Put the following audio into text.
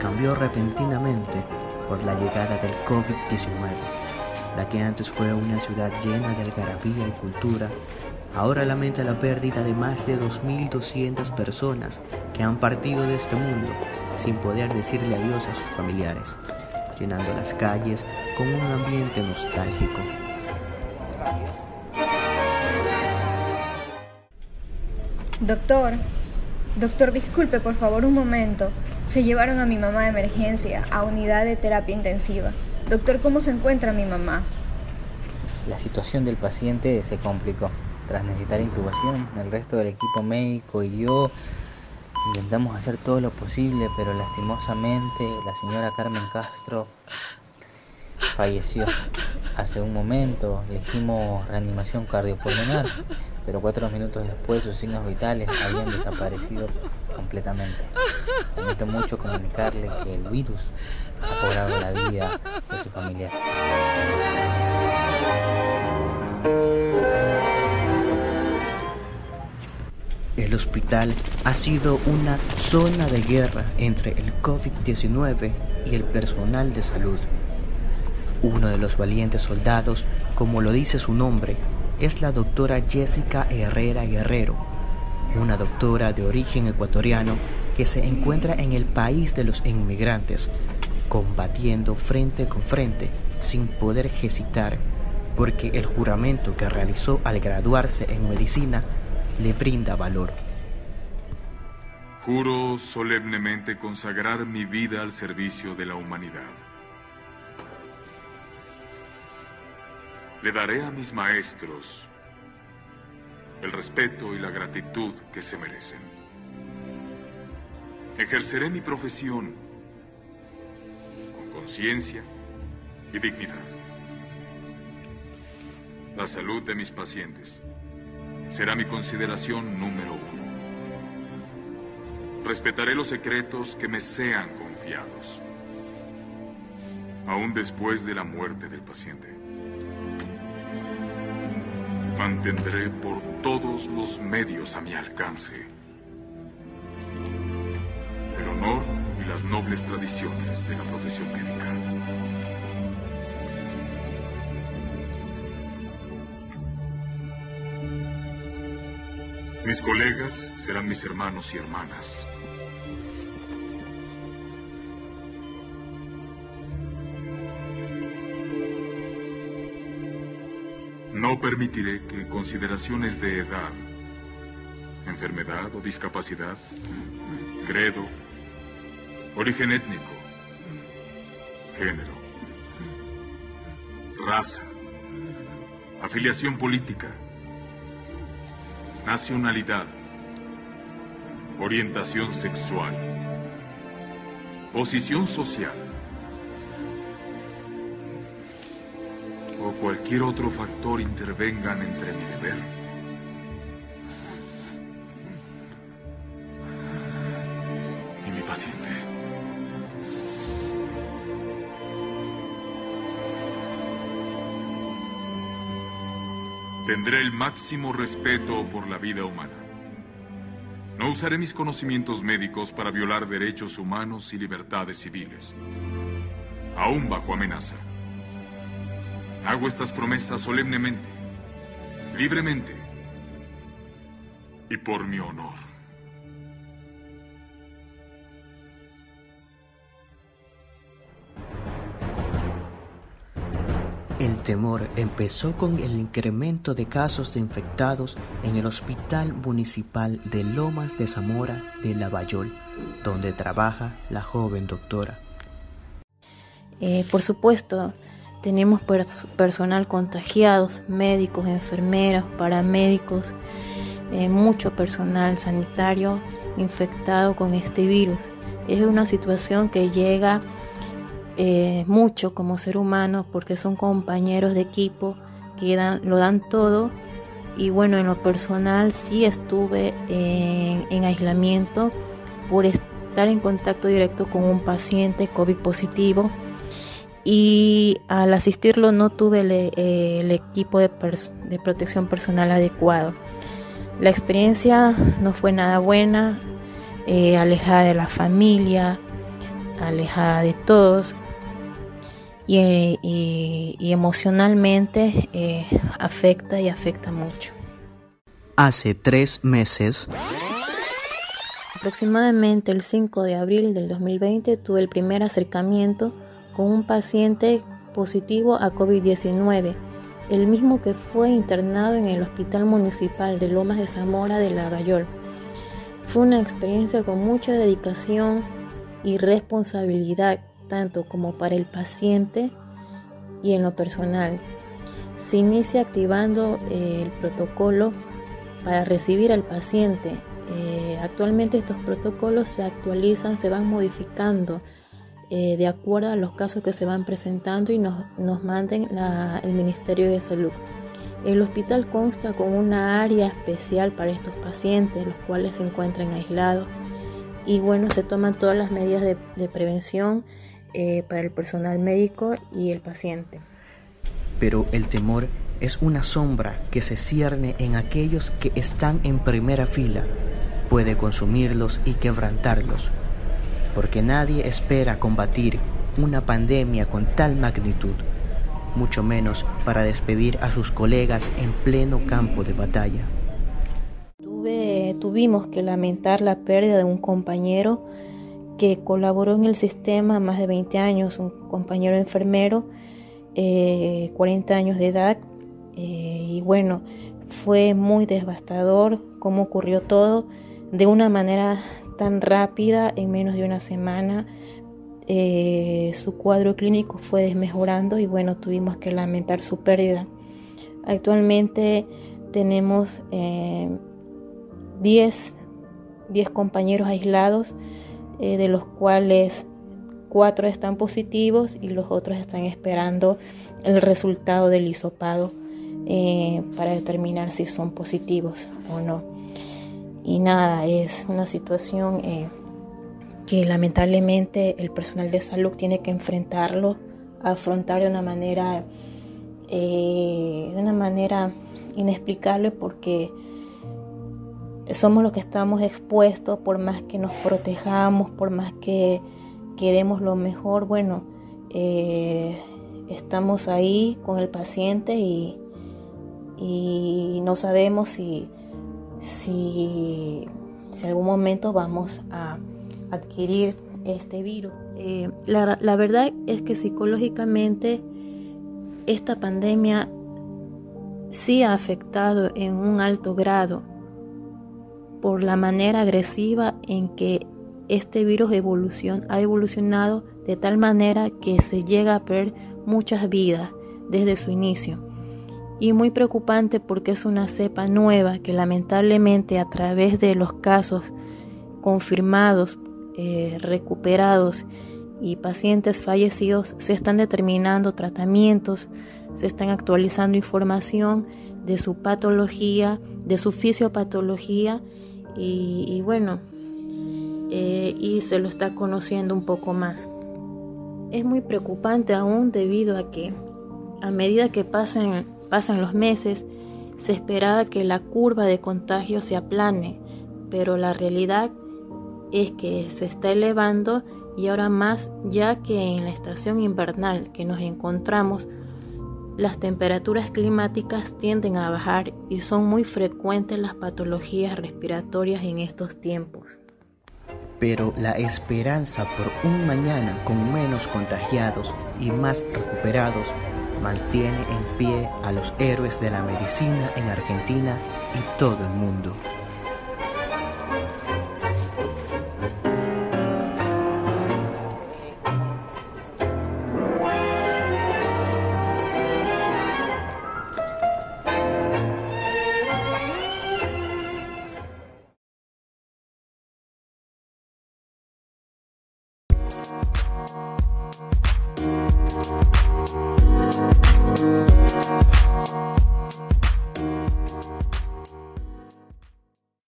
cambió repentinamente por la llegada del COVID-19. La que antes fue una ciudad llena de algarabía y cultura, ahora lamenta la pérdida de más de 2.200 personas que han partido de este mundo sin poder decirle adiós a sus familiares, llenando las calles con un ambiente nostálgico. Doctor, doctor, disculpe por favor un momento. Se llevaron a mi mamá de emergencia a unidad de terapia intensiva. Doctor, ¿cómo se encuentra mi mamá? La situación del paciente se complicó. Tras necesitar intubación, el resto del equipo médico y yo intentamos hacer todo lo posible, pero lastimosamente la señora Carmen Castro falleció. Hace un momento le hicimos reanimación cardiopulmonar, pero cuatro minutos después sus signos vitales habían desaparecido completamente. Lamento mucho comunicarle que el virus ha cobrado la vida de su familiar. El hospital ha sido una zona de guerra entre el COVID-19 y el personal de salud. Uno de los valientes soldados, como lo dice su nombre, es la doctora Jessica Herrera Guerrero, una doctora de origen ecuatoriano que se encuentra en el país de los inmigrantes, combatiendo frente con frente sin poder hesitar, porque el juramento que realizó al graduarse en medicina le brinda valor. Juro solemnemente consagrar mi vida al servicio de la humanidad. Le daré a mis maestros el respeto y la gratitud que se merecen. Ejerceré mi profesión con conciencia y dignidad. La salud de mis pacientes será mi consideración número uno. Respetaré los secretos que me sean confiados, aún después de la muerte del paciente. Mantendré por todos los medios a mi alcance el honor y las nobles tradiciones de la profesión médica. Mis colegas serán mis hermanos y hermanas. No permitiré que consideraciones de edad, enfermedad o discapacidad, credo, origen étnico, género, raza, afiliación política, nacionalidad, orientación sexual, posición social cualquier otro factor intervengan entre mi deber y mi paciente. Tendré el máximo respeto por la vida humana. No usaré mis conocimientos médicos para violar derechos humanos y libertades civiles, aún bajo amenaza. Hago estas promesas solemnemente, libremente y por mi honor. El temor empezó con el incremento de casos de infectados en el Hospital Municipal de Lomas de Zamora de Lavallol, donde trabaja la joven doctora. Eh, por supuesto, tenemos pers personal contagiados, médicos, enfermeras, paramédicos, eh, mucho personal sanitario infectado con este virus. Es una situación que llega eh, mucho como ser humano porque son compañeros de equipo que dan, lo dan todo y bueno en lo personal sí estuve en aislamiento por estar en contacto directo con un paciente COVID positivo y al asistirlo no tuve el, eh, el equipo de, de, protección personal adecuado. La experiencia no fue nada buena, eh, alejada de la familia, alejada de todos y, emocionalmente eh, afecta y afecta mucho. Hace tres meses, aproximadamente el 5 de abril del 2020, tuve el primer acercamiento con un paciente positivo a COVID-19, el mismo que fue internado en el Hospital Municipal de Lomas de Zamora de La. Fue una experiencia con mucha dedicación y responsabilidad, tanto como para el paciente y en lo personal. Se inicia activando eh, el protocolo para recibir al paciente. Eh, actualmente estos protocolos se actualizan, se van modificando eh, de acuerdo a los casos que se van presentando y nos, nos manden el Ministerio de Salud. El hospital consta con una área especial para estos pacientes, los cuales se encuentran aislados. Y bueno, se toman todas las medidas de, prevención eh, para el personal médico y el paciente. Pero el temor es una sombra que se cierne en aquellos que están en primera fila. Puede consumirlos y quebrantarlos, porque nadie espera combatir una pandemia con tal magnitud mucho menos para despedir a sus colegas en pleno campo de batalla. tuvimos que lamentar la pérdida de un compañero que colaboró en el sistema más de 20 años, un compañero enfermero, 40 eh, años de edad, eh, y bueno, fue muy devastador cómo ocurrió todo de una manera tan rápida en menos de una semana eh, su cuadro clínico fue desmejorando y bueno, tuvimos que lamentar su pérdida. Actualmente tenemos 10 eh, compañeros aislados, eh, de los cuales 4 están positivos y los otros están esperando el resultado del hisopado para determinar si son positivos o no. Y nada, es una situación que lamentablemente el personal de salud tiene que enfrentarlo, afrontar de una manera, eh, de una manera inexplicable porque somos los que estamos expuestos, por más que nos protejamos, por más que queremos lo mejor, bueno, eh, estamos ahí con el paciente y no sabemos si, si, si en algún momento vamos a adquirir este virus. Eh, la, la verdad es que psicológicamente esta pandemia sí ha afectado en un alto grado por la manera agresiva en que este virus evolución, ha evolucionado de tal manera que se llega a perder muchas vidas desde su inicio. Y muy preocupante porque es una cepa nueva que lamentablemente a través de los casos confirmados eh, recuperados y pacientes fallecidos se están determinando tratamientos, se están actualizando información de su patología, de su fisiopatología y, bueno, eh, y se lo está conociendo un poco más. Es muy preocupante aún debido a que a medida que pasan, pasan los meses, se esperaba que la curva de contagio se aplane, pero la realidad es que se está elevando y ahora más ya que en la estación invernal que nos encontramos las temperaturas climáticas tienden a bajar y son muy frecuentes las patologías respiratorias en estos tiempos. Pero la esperanza por un mañana con menos contagiados y más recuperados mantiene en pie a los héroes de la medicina en Argentina y todo el mundo.